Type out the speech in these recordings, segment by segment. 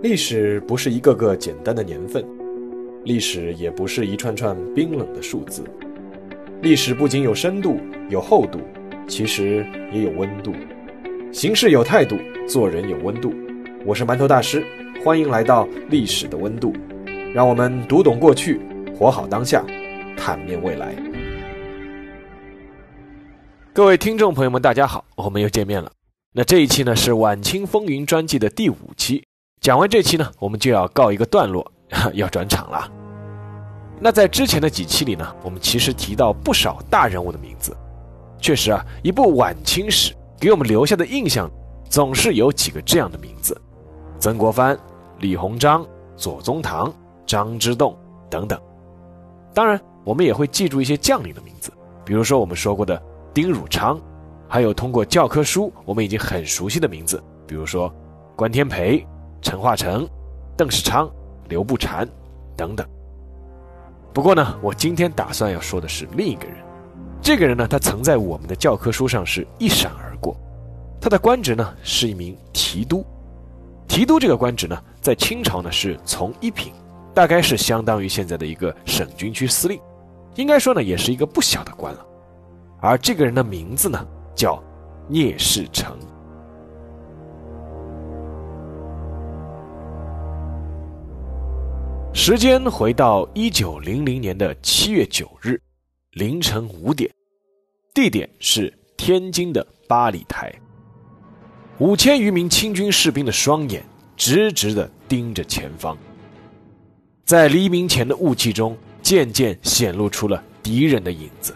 历史不是一个个简单的年份，历史也不是一串串冰冷的数字。历史不仅有深度、有厚度，其实也有温度。行事有态度，做人有温度。我是馒头大师，欢迎来到历史的温度，让我们读懂过去，活好当下，坦面未来。各位听众朋友们，大家好，我们又见面了。那这一期呢是《晚清风云》专辑的第五期。讲完这期呢，我们就要告一个段落，要转场了。那在之前的几期里呢，我们其实提到不少大人物的名字。确实啊，一部晚清史给我们留下的印象，总是有几个这样的名字：曾国藩、李鸿章、左宗棠、张之洞等等。当然，我们也会记住一些将领的名字，比如说我们说过的丁汝昌，还有通过教科书我们已经很熟悉的名字，比如说关天培。陈化成、邓世昌、刘步蟾等等。不过呢，我今天打算要说的是另一个人。这个人呢，他曾在我们的教科书上是一闪而过。他的官职呢，是一名提督。提督这个官职呢，在清朝呢是从一品，大概是相当于现在的一个省军区司令。应该说呢，也是一个不小的官了。而这个人的名字呢，叫聂士成。时间回到一九零零年的七月九日凌晨五点，地点是天津的八里台。五千余名清军士兵的双眼直直地盯着前方，在黎明前的雾气中，渐渐显露出了敌人的影子，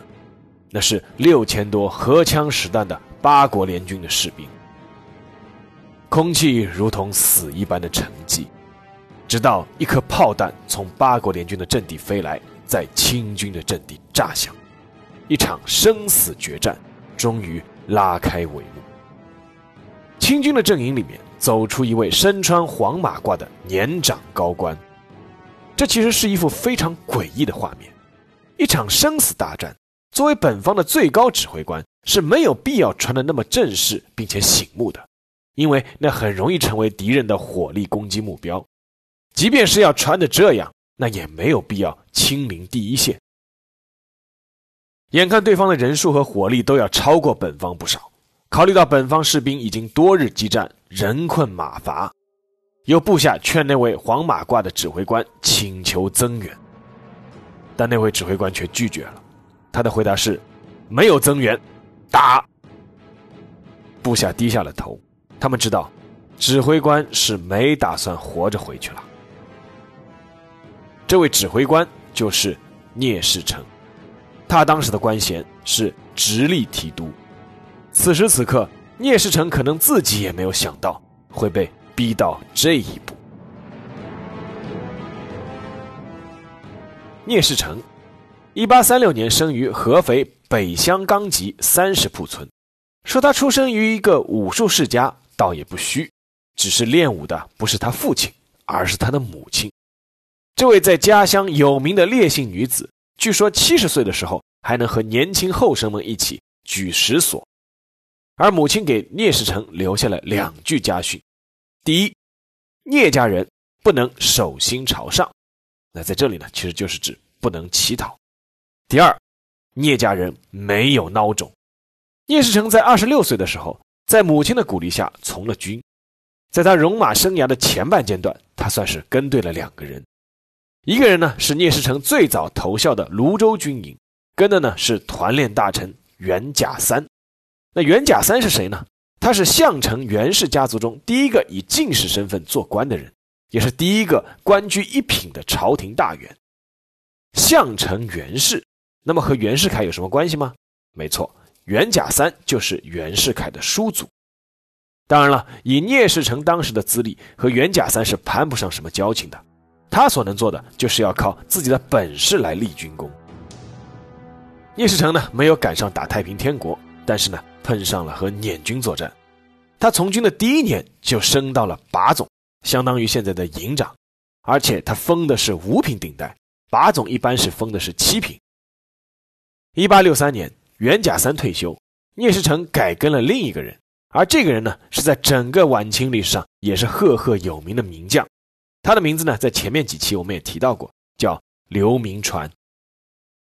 那是六千多荷枪实弹的八国联军的士兵。空气如同死一般的沉寂。直到一颗炮弹从八国联军的阵地飞来，在清军的阵地炸响，一场生死决战终于拉开帷幕。清军的阵营里面走出一位身穿黄马褂的年长高官，这其实是一幅非常诡异的画面。一场生死大战，作为本方的最高指挥官是没有必要穿的那么正式并且醒目的，因为那很容易成为敌人的火力攻击目标。即便是要穿的这样，那也没有必要亲临第一线。眼看对方的人数和火力都要超过本方不少，考虑到本方士兵已经多日激战，人困马乏，有部下劝那位黄马褂的指挥官请求增援，但那位指挥官却拒绝了。他的回答是：“没有增援，打。”部下低下了头，他们知道，指挥官是没打算活着回去了。这位指挥官就是聂士成，他当时的官衔是直隶提督。此时此刻，聂士成可能自己也没有想到会被逼到这一步。聂士成，一八三六年生于合肥北乡冈集三十铺村。说他出生于一个武术世家，倒也不虚，只是练武的不是他父亲，而是他的母亲。这位在家乡有名的烈性女子，据说七十岁的时候还能和年轻后生们一起举石锁，而母亲给聂士成留下了两句家训：第一，聂家人不能手心朝上，那在这里呢，其实就是指不能乞讨；第二，聂家人没有孬种。聂士成在二十六岁的时候，在母亲的鼓励下从了军，在他戎马生涯的前半阶段，他算是跟对了两个人。一个人呢是聂士成最早投效的泸州军营，跟的呢是团练大臣袁甲三。那袁甲三是谁呢？他是项城袁氏家族中第一个以进士身份做官的人，也是第一个官居一品的朝廷大员。项城袁氏，那么和袁世凯有什么关系吗？没错，袁甲三就是袁世凯的叔祖。当然了，以聂士成当时的资历，和袁甲三是攀不上什么交情的。他所能做的就是要靠自己的本事来立军功。聂士成呢没有赶上打太平天国，但是呢碰上了和捻军作战。他从军的第一年就升到了把总，相当于现在的营长，而且他封的是五品顶戴，把总一般是封的是七品。一八六三年，袁甲三退休，聂士成改跟了另一个人，而这个人呢，是在整个晚清历史上也是赫赫有名的名将。他的名字呢，在前面几期我们也提到过，叫刘铭传。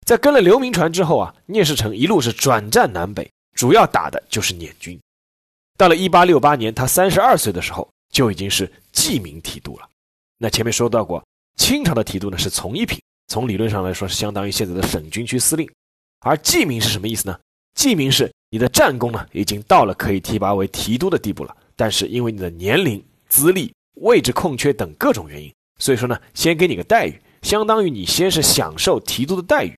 在跟了刘铭传之后啊，聂士成一路是转战南北，主要打的就是捻军。到了1868年，他三十二岁的时候，就已经是记名提督了。那前面说到过，清朝的提督呢是从一品，从理论上来说是相当于现在的省军区司令。而记名是什么意思呢？记名是你的战功呢已经到了可以提拔为提督的地步了，但是因为你的年龄、资历、位置空缺等各种原因，所以说呢，先给你个待遇，相当于你先是享受提督的待遇。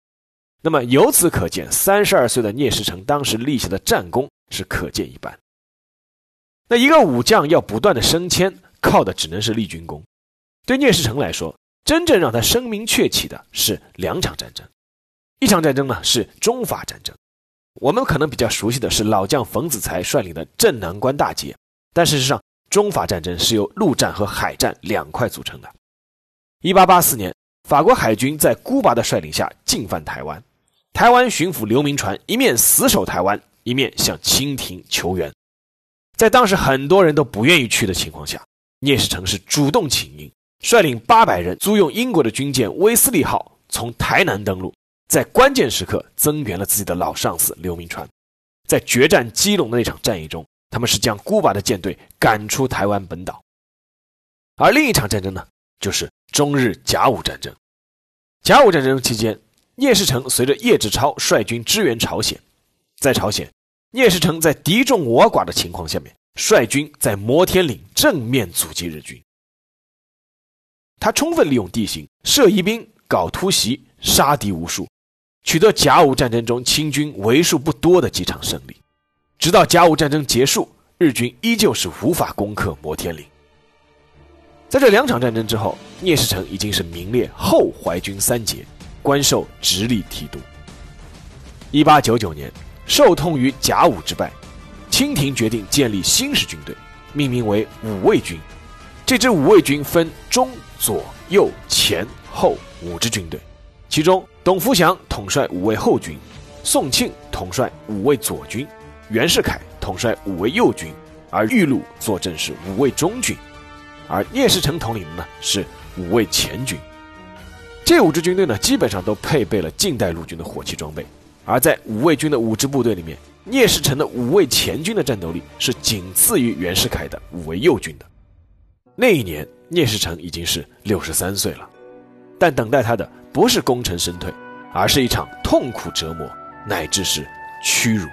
那么由此可见，三十二岁的聂士成当时立下的战功是可见一斑。那一个武将要不断的升迁，靠的只能是立军功。对聂士成来说，真正让他声名鹊起的是两场战争。一场战争呢是中法战争，我们可能比较熟悉的是老将冯子材率领的镇南关大捷，但事实上，中法战争是由陆战和海战两块组成的。一八八四年，法国海军在孤拔的率领下进犯台湾，台湾巡抚刘铭传一面死守台湾，一面向清廷求援。在当时很多人都不愿意去的情况下，聂士成是主动请缨，率领八百人租用英国的军舰威斯利号从台南登陆，在关键时刻增援了自己的老上司刘铭传。在决战基隆的那场战役中，他们是将孤拔的舰队赶出台湾本岛。而另一场战争呢，就是中日甲午战争。甲午战争期间，聂士成随着叶志超率军支援朝鲜，在朝鲜。聂士成在敌众我寡的情况下面，率军在摩天岭正面阻击日军。他充分利用地形，设疑兵，搞突袭，杀敌无数，取得甲午战争中清军为数不多的几场胜利。直到甲午战争结束，日军依旧是无法攻克摩天岭。在这两场战争之后，聂士成已经是名列后淮军三杰，官授直隶提督。一八九九年。受痛于甲午之败，清廷决定建立新式军队，命名为五卫军。这支五卫军分中、左、右、前、后五支军队，其中董福祥统帅五卫后军，宋庆统帅五卫左军，袁世凯统帅五位右军，而玉禄坐镇是五位中军，而聂士成统领的呢是五位前军。这五支军队呢，基本上都配备了近代陆军的火器装备。而在五位军的五支部队里面，聂士成的五位前军的战斗力是仅次于袁世凯的五位右军的。那一年，聂士成已经是六十三岁了，但等待他的不是功成身退，而是一场痛苦折磨，乃至是屈辱。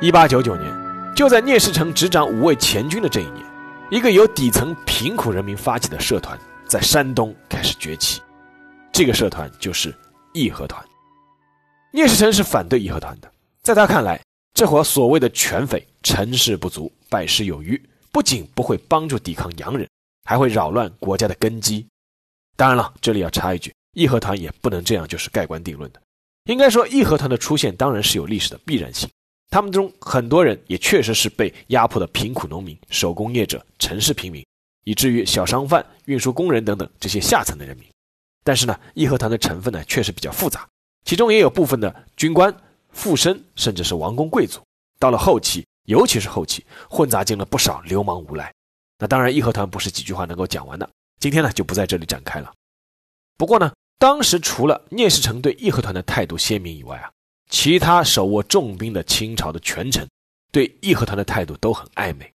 一八九九年，就在聂士成执掌五位前军的这一年。一个由底层贫苦人民发起的社团在山东开始崛起，这个社团就是义和团。聂士成是反对义和团的，在他看来，这伙所谓的权匪成事不足，败事有余，不仅不会帮助抵抗洋人，还会扰乱国家的根基。当然了，这里要插一句，义和团也不能这样就是盖棺定论的。应该说，义和团的出现当然是有历史的必然性。他们中很多人也确实是被压迫的贫苦农民、手工业者、城市平民，以至于小商贩、运输工人等等这些下层的人民。但是呢，义和团的成分呢确实比较复杂，其中也有部分的军官、富绅，甚至是王公贵族。到了后期，尤其是后期，混杂进了不少流氓无赖。那当然，义和团不是几句话能够讲完的。今天呢，就不在这里展开了。不过呢，当时除了聂士成对义和团的态度鲜明以外啊。其他手握重兵的清朝的权臣，对义和团的态度都很暧昧，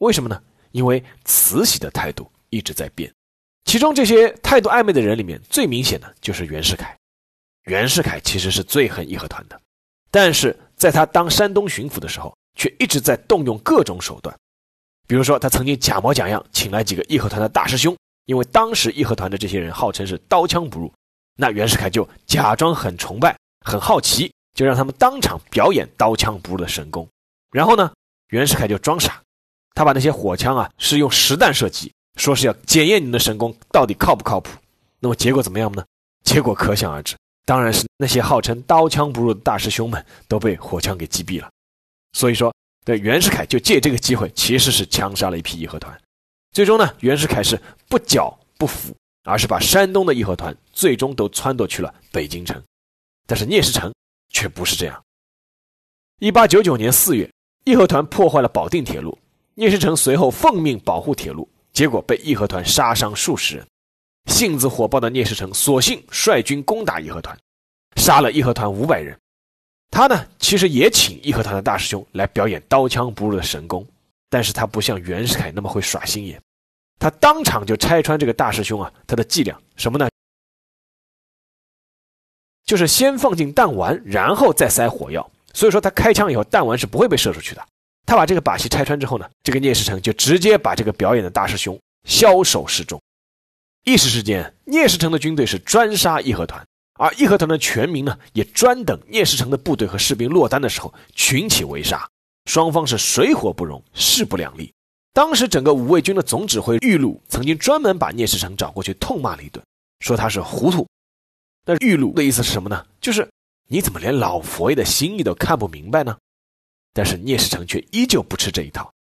为什么呢？因为慈禧的态度一直在变。其中这些态度暧昧的人里面，最明显的就是袁世凯。袁世凯其实是最恨义和团的，但是在他当山东巡抚的时候，却一直在动用各种手段。比如说，他曾经假模假样请来几个义和团的大师兄，因为当时义和团的这些人号称是刀枪不入，那袁世凯就假装很崇拜、很好奇。就让他们当场表演刀枪不入的神功，然后呢，袁世凯就装傻，他把那些火枪啊是用实弹射击，说是要检验你的神功到底靠不靠谱。那么结果怎么样呢？结果可想而知，当然是那些号称刀枪不入的大师兄们都被火枪给击毙了。所以说，对袁世凯就借这个机会，其实是枪杀了一批义和团。最终呢，袁世凯是不剿不服，而是把山东的义和团最终都撺掇去了北京城。但是聂士成却不是这样。一八九九年四月，义和团破坏了保定铁路，聂士成随后奉命保护铁路，结果被义和团杀伤数十人。性子火爆的聂士成索性率军攻打义和团，杀了义和团五百人。他呢，其实也请义和团的大师兄来表演刀枪不入的神功，但是他不像袁世凯那么会耍心眼，他当场就拆穿这个大师兄啊，他的伎俩什么呢？就是先放进弹丸，然后再塞火药。所以说他开枪以后，弹丸是不会被射出去的。他把这个把戏拆穿之后呢，这个聂士成就直接把这个表演的大师兄枭首示众。一时之间，聂士成的军队是专杀义和团，而义和团的全民呢，也专等聂士成的部队和士兵落单的时候群起围杀。双方是水火不容，势不两立。当时整个五卫军的总指挥玉禄曾经专门把聂士成找过去痛骂了一顿，说他是糊涂。那玉禄的意思是什么呢？就是你怎么连老佛爷的心意都看不明白呢？但是聂士成却依旧不吃这一套，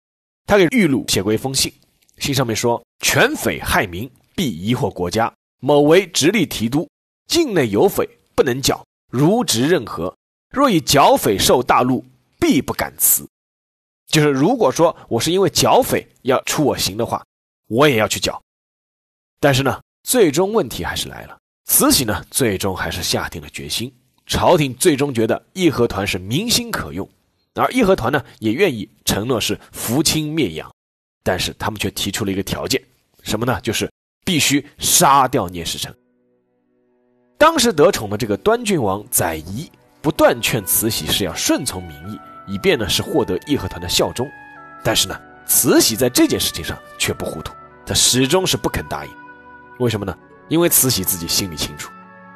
他给玉禄写过一封信，信上面说：“权匪害民，必疑惑国家。某为直隶提督，境内有匪，不能剿，如职任何。若以剿匪受大禄，必不敢辞。”就是如果说我是因为剿匪要出我刑的话，我也要去剿。但是呢，最终问题还是来了。慈禧呢，最终还是下定了决心。朝廷最终觉得义和团是民心可用，而义和团呢，也愿意承诺是扶清灭洋。但是他们却提出了一个条件，什么呢？就是必须杀掉聂士成。当时得宠的这个端郡王载仪不断劝慈禧是要顺从民意，以便呢是获得义和团的效忠。但是呢，慈禧在这件事情上却不糊涂，她始终是不肯答应。为什么呢？因为慈禧自己心里清楚，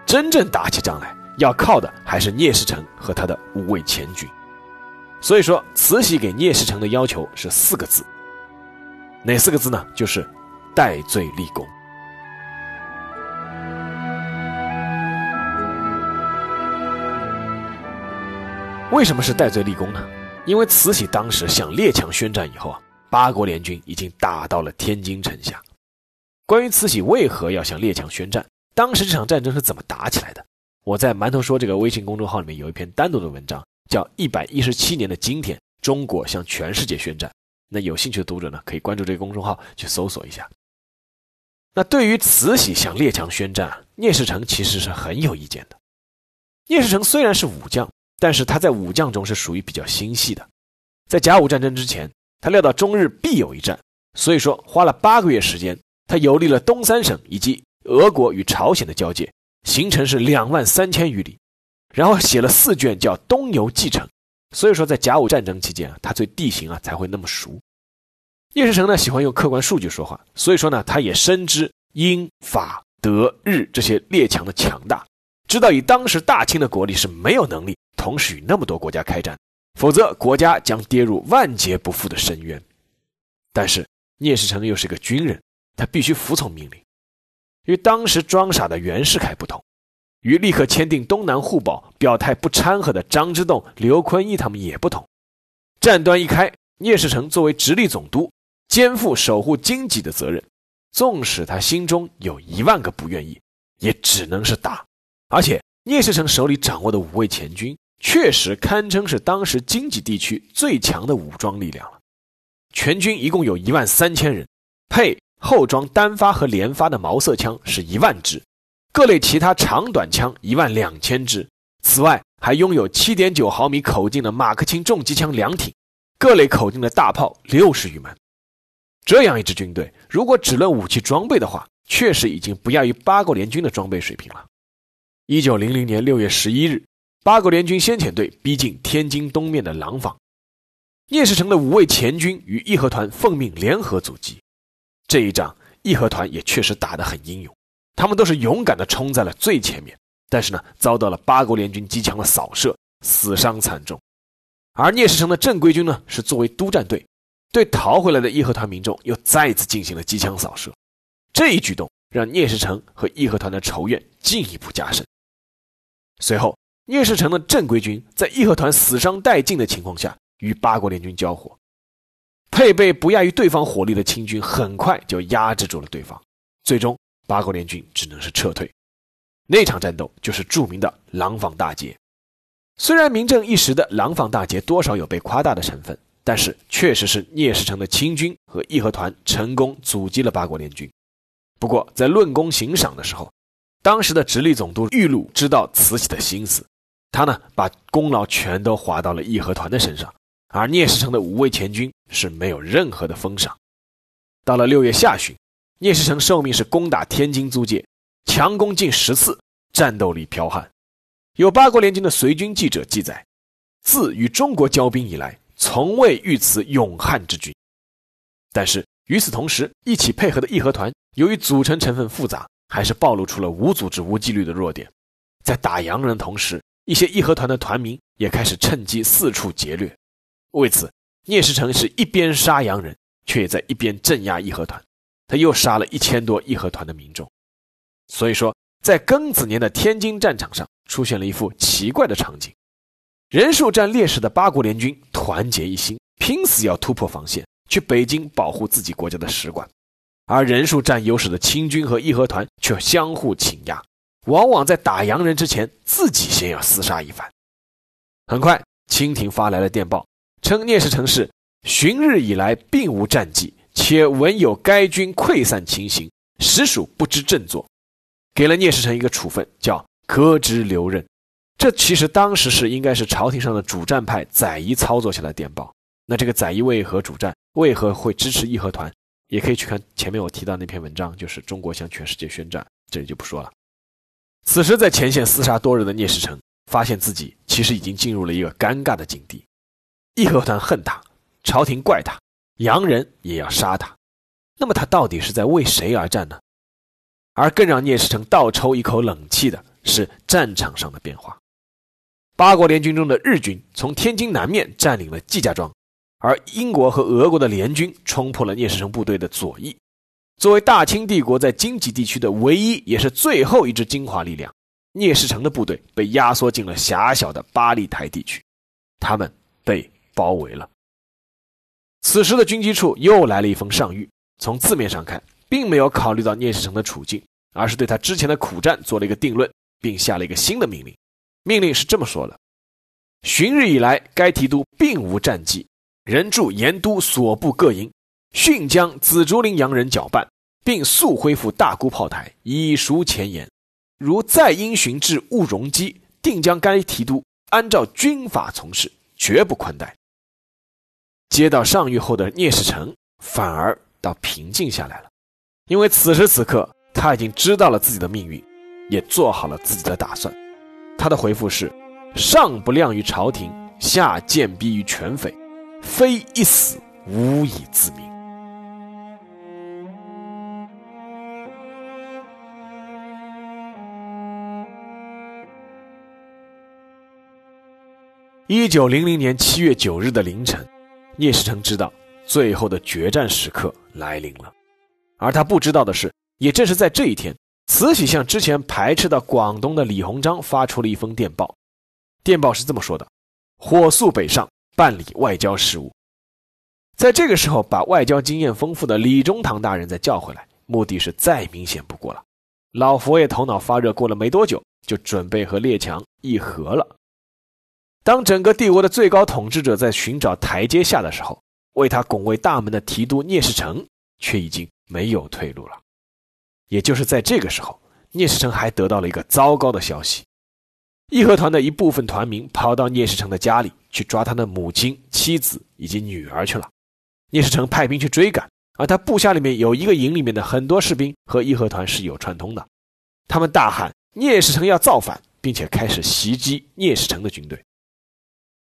真正打起仗来要靠的还是聂士成和他的五位前军。所以说，慈禧给聂士成的要求是四个字，哪四个字呢？就是戴罪立功。为什么是戴罪立功呢？因为慈禧当时向列强宣战以后啊，八国联军已经打到了天津城下。关于慈禧为何要向列强宣战，当时这场战争是怎么打起来的？我在馒头说这个微信公众号里面有一篇单独的文章，叫《一百一十七年的今天，中国向全世界宣战》。那有兴趣的读者呢，可以关注这个公众号去搜索一下。那对于慈禧向列强宣战啊，聂士成其实是很有意见的。聂士成虽然是武将，但是他在武将中是属于比较心细的。在甲午战争之前，他料到中日必有一战，所以说花了八个月时间。他游历了东三省以及俄国与朝鲜的交界，行程是两万三千余里，然后写了四卷叫《东游记程》。所以说，在甲午战争期间啊，他对地形啊才会那么熟。聂士成呢喜欢用客观数据说话，所以说呢，他也深知英法德日这些列强的强大，知道以当时大清的国力是没有能力同时与那么多国家开战，否则国家将跌入万劫不复的深渊。但是聂士成又是个军人。他必须服从命令。与当时装傻的袁世凯不同，与立刻签订东南互保、表态不掺和的张之洞、刘坤一他们也不同。战端一开，聂士成作为直隶总督，肩负守护京畿的责任。纵使他心中有一万个不愿意，也只能是打。而且，聂士成手里掌握的五位前军，确实堪称是当时京畿地区最强的武装力量了。全军一共有一万三千人，配。后装单发和连发的毛瑟枪是一万支，各类其他长短枪一万两千支。此外，还拥有七点九毫米口径的马克沁重机枪两挺，各类口径的大炮六十余门。这样一支军队，如果只论武器装备的话，确实已经不亚于八国联军的装备水平了。一九零零年六月十一日，八国联军先遣队逼近天津东面的廊坊，聂士成的五位前军与义和团奉命联合阻击。这一仗，义和团也确实打得很英勇，他们都是勇敢地冲在了最前面，但是呢，遭到了八国联军机枪的扫射，死伤惨重。而聂士成的正规军呢，是作为督战队，对逃回来的义和团民众又再次进行了机枪扫射。这一举动让聂士成和义和团的仇怨进一步加深。随后，聂士成的正规军在义和团死伤殆尽的情况下，与八国联军交火。配备不亚于对方火力的清军很快就压制住了对方，最终八国联军只能是撤退。那场战斗就是著名的廊坊大捷。虽然名正一时的廊坊大捷多少有被夸大的成分，但是确实是聂士成的清军和义和团成功阻击了八国联军。不过在论功行赏的时候，当时的直隶总督玉禄知道慈禧的心思，他呢把功劳全都划到了义和团的身上，而聂士成的五位前军是没有任何的封赏。到了六月下旬，聂士成受命是攻打天津租界，强攻近十次，战斗力剽悍。有八国联军的随军记者记载，自与中国交兵以来，从未遇此勇悍之军。但是与此同时，一起配合的义和团由于组成成分复杂，还是暴露出了无组织、无纪律的弱点。在打洋人的同时，一些义和团的团民也开始趁机四处劫掠。为此，聂士成是一边杀洋人，却也在一边镇压义和团。他又杀了一千多义和团的民众。所以说，在庚子年的天津战场上。出现了一幅奇怪的场景：人数占劣势的八国联军团结一心，拼死要突破防线，去北京保护自己国家的使馆；而人数占优势的清军和义和团却相互倾轧，往往在打洋人之前，自己先要厮杀一番。很快，清廷发来了电报，称聂士成是旬日以来并无战绩，且闻有该军溃散情形，实属不知振作，给了聂士成一个处分，叫。革职留任，这其实当时是应该是朝廷上的主战派载夷操作下的电报。那这个载夷为何主战？为何会支持义和团？也可以去看前面我提到那篇文章，就是中国向全世界宣战。这里就不说了。此时在前线厮杀多日的聂士成，发现自己其实已经进入了一个尴尬的境地。义和团恨他，朝廷怪他，洋人也要杀他。那么他到底是在为谁而战呢？而更让聂士成倒抽一口冷气的。是战场上的变化。八国联军中的日军从天津南面占领了季家庄，而英国和俄国的联军冲破了聂士成部队的左翼。作为大清帝国在京畿地区的唯一也是最后一支精华力量，聂士成的部队被压缩进了狭小的八里台地区，他们被包围了。此时的军机处又来了一封上谕，从字面上看，并没有考虑到聂士成的处境，而是对他之前的苦战做了一个定论。并下了一个新的命令，命令是这么说的：旬日以来，该提督并无战绩，仍驻盐都所部各营，迅将紫竹林洋人搅拌，并速恢复大沽炮台，以赎前言。如再因循至勿容机，定将该提督按照军法从事，绝不宽待。接到上谕后的聂士成反而倒平静下来了，因为此时此刻他已经知道了自己的命运。也做好了自己的打算。他的回复是：上不亮于朝廷，下贱逼于权匪，非一死无以自明。一九零零年七月九日的凌晨，聂士成知道最后的决战时刻来临了，而他不知道的是，也正是在这一天。慈禧向之前排斥到广东的李鸿章发出了一封电报，电报是这么说的：“火速北上办理外交事务。”在这个时候，把外交经验丰富的李中堂大人再叫回来，目的是再明显不过了。老佛爷头脑发热，过了没多久，就准备和列强议和了。当整个帝国的最高统治者在寻找台阶下的时候，为他拱卫大门的提督聂士成却已经没有退路了。也就是在这个时候，聂士成还得到了一个糟糕的消息：义和团的一部分团民跑到聂士成的家里去抓他的母亲、妻子以及女儿去了。聂士成派兵去追赶，而他部下里面有一个营里面的很多士兵和义和团是有串通的，他们大喊聂士成要造反，并且开始袭击聂士成的军队。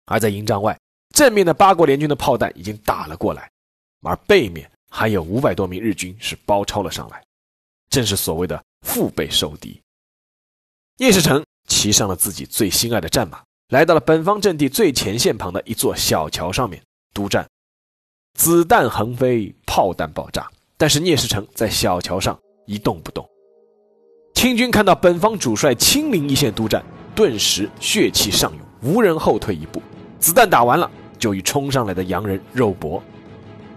而在营帐外，正面的八国联军的炮弹已经打了过来，而背面还有五百多名日军是包抄了上来。正是所谓的腹背受敌。聂士成骑上了自己最心爱的战马，来到了本方阵地最前线旁的一座小桥上面督战。子弹横飞，炮弹爆炸，但是聂士成在小桥上一动不动。清军看到本方主帅亲临一线督战，顿时血气上涌，无人后退一步。子弹打完了，就与冲上来的洋人肉搏。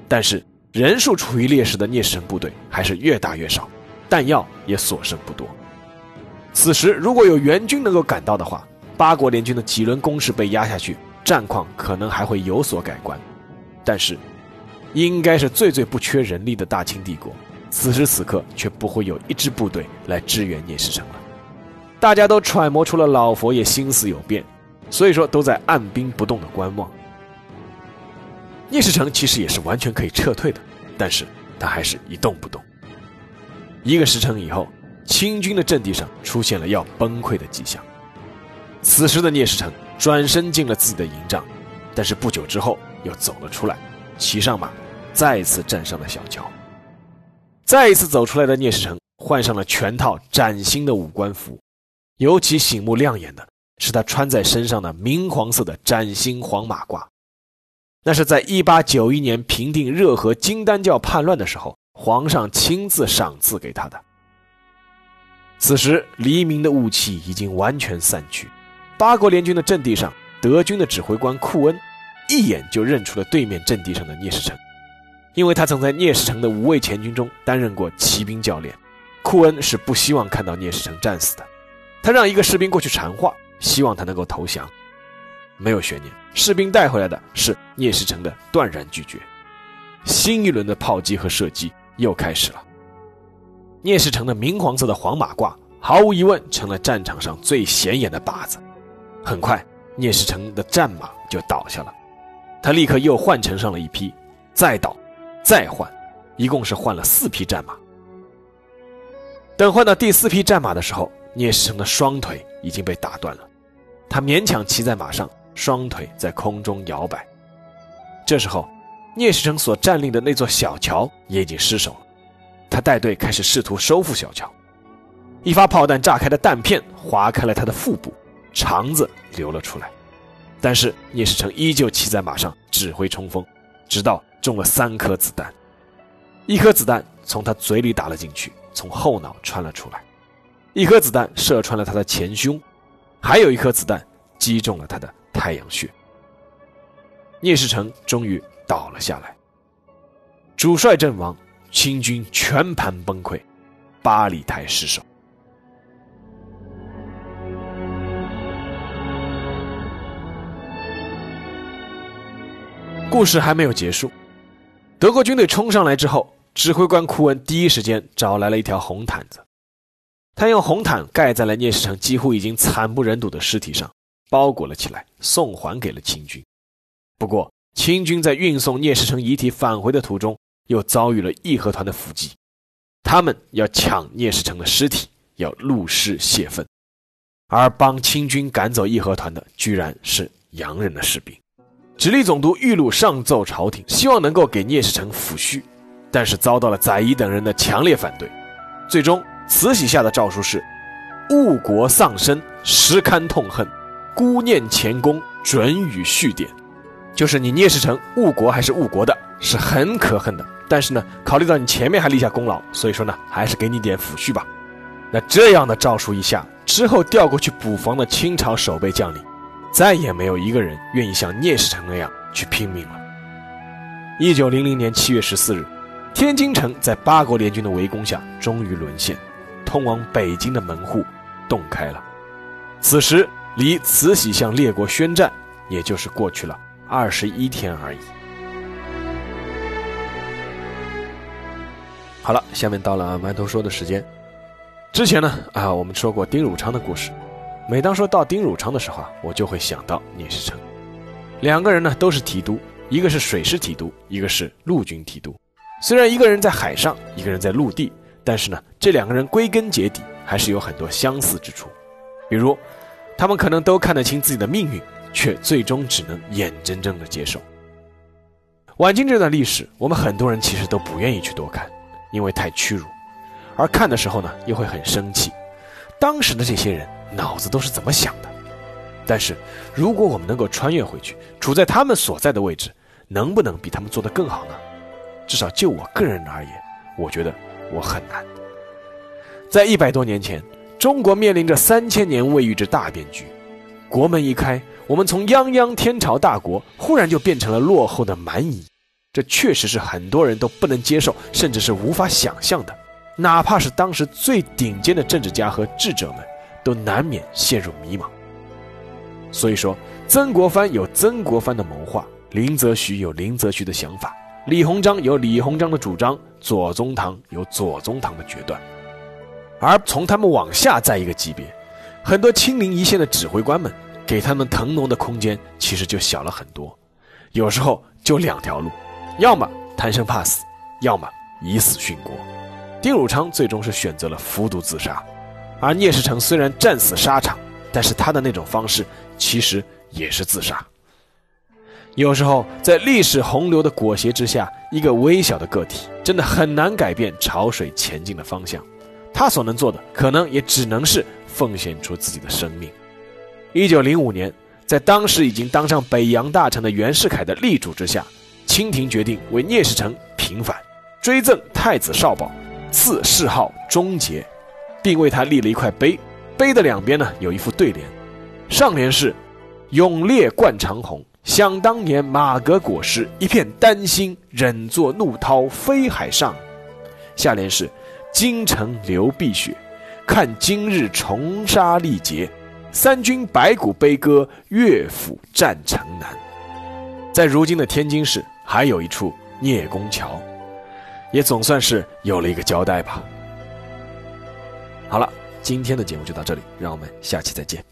但是人数处于劣势的聂士成部队还是越打越少。弹药也所剩不多。此时如果有援军能够赶到的话，八国联军的几轮攻势被压下去，战况可能还会有所改观。但是，应该是最最不缺人力的大清帝国，此时此刻却不会有一支部队来支援聂士成了。大家都揣摩出了老佛爷心思有变，所以说都在按兵不动的观望。聂士成其实也是完全可以撤退的，但是他还是一动不动。一个时辰以后，清军的阵地上出现了要崩溃的迹象。此时的聂士成转身进了自己的营帐，但是不久之后又走了出来，骑上马，再次站上了小桥。再一次走出来的聂士成换上了全套崭新的五官服，尤其醒目亮眼的是他穿在身上的明黄色的崭新黄马褂，那是在一八九一年平定热河金丹教叛乱的时候，皇上亲自赏赐给他的。此时黎明的雾气已经完全散去。八国联军的阵地上，德军的指挥官库恩一眼就认出了对面阵地上的聂士成，因为他曾在聂士成的五位前军中担任过骑兵教练。库恩是不希望看到聂士成战死的，他让一个士兵过去传话，希望他能够投降。没有悬念，士兵带回来的是聂士成的断然拒绝。新一轮的炮击和射击又开始了。聂士成的明黄色的黄马褂，毫无疑问成了战场上最显眼的靶子。很快，聂士成的战马就倒下了，他立刻又换乘上了一匹，再倒，再换，一共是换了四匹战马。等换到第四匹战马的时候，聂士成的双腿已经被打断了，他勉强骑在马上，双腿在空中摇摆。这时候，聂士成所占领的那座小桥也已经失守了，他带队开始试图收复小桥，一发炮弹炸开的弹片划开了他的腹部。肠子流了出来，但是聂士成依旧骑在马上指挥冲锋，直到中了三颗子弹，一颗子弹从他嘴里打了进去，从后脑穿了出来；一颗子弹射穿了他的前胸，还有一颗子弹击中了他的太阳穴。聂士成终于倒了下来，主帅阵亡，清军全盘崩溃，八里台失守。故事还没有结束，德国军队冲上来之后，指挥官库恩第一时间找来了一条红毯子，他用红毯盖在了聂士成几乎已经惨不忍睹的尸体上，包裹了起来，送还给了清军。不过，清军在运送聂士成遗体返回的途中，又遭遇了义和团的伏击，他们要抢聂士成的尸体，要戮尸泄愤，而帮清军赶走义和团的，居然是洋人的士兵。直隶总督玉禄上奏朝廷，希望能够给聂士成抚恤，但是遭到了载仪等人的强烈反对。最终，慈禧下的诏书是：误国丧身，实堪痛恨，孤念前功，准予续典。就是你聂士成误国还是误国的，是很可恨的。但是呢，考虑到你前面还立下功劳，所以说呢，还是给你点抚恤吧。那这样的诏书一下之后，调过去补防的清朝守备将领。再也没有一个人愿意像聂士成那样去拼命了。一九零零年七月十四日，天津城在八国联军的围攻下终于沦陷，通往北京的门户洞开了。此时离慈禧向列国宣战，也就是过去了二十一天而已。好了，下面到了馒头说的时间。之前呢，啊，我们说过丁汝昌的故事。每当说到丁汝昌的时候啊，我就会想到聂士成。两个人呢都是提督，一个是水师提督，一个是陆军提督。虽然一个人在海上，一个人在陆地，但是呢，这两个人归根结底还是有很多相似之处。比如，他们可能都看得清自己的命运，却最终只能眼睁睁地接受。晚清这段历史，我们很多人其实都不愿意去多看，因为太屈辱，而看的时候呢，又会很生气。当时的这些人。脑子都是怎么想的？但是，如果我们能够穿越回去，处在他们所在的位置，能不能比他们做得更好呢？至少就我个人而言，我觉得我很难。在一百多年前，中国面临着三千年未遇之大变局，国门一开，我们从泱泱天朝大国，忽然就变成了落后的蛮夷，这确实是很多人都不能接受，甚至是无法想象的。哪怕是当时最顶尖的政治家和智者们，都难免陷入迷茫。所以说，曾国藩有曾国藩的谋划，林则徐有林则徐的想法，李鸿章有李鸿章的主张，左宗棠有左宗棠的决断。而从他们往下再一个级别，很多亲临一线的指挥官们，给他们腾挪的空间其实就小了很多。有时候就两条路，要么贪生怕死，要么以死殉国。丁汝昌最终是选择了服毒自杀，而聂士成虽然战死沙场，但是他的那种方式。其实也是自杀。有时候，在历史洪流的裹挟之下，一个微小的个体真的很难改变潮水前进的方向。他所能做的，可能也只能是奉献出自己的生命。一九零五年，在当时已经当上北洋大臣的袁世凯的力主之下，清廷决定为聂士成平反，追赠太子少保，赐谥号忠节，并为他立了一块碑，碑的两边呢有一副对联。上联是“勇烈冠长虹”，想当年马革裹尸，一片丹心忍作怒涛飞海上；下联是“京城流碧血，看今日重沙历劫，三军白骨悲歌，乐府战城南”。在如今的天津市，还有一处聂公桥，也总算是有了一个交代吧。好了，今天的节目就到这里，让我们下期再见。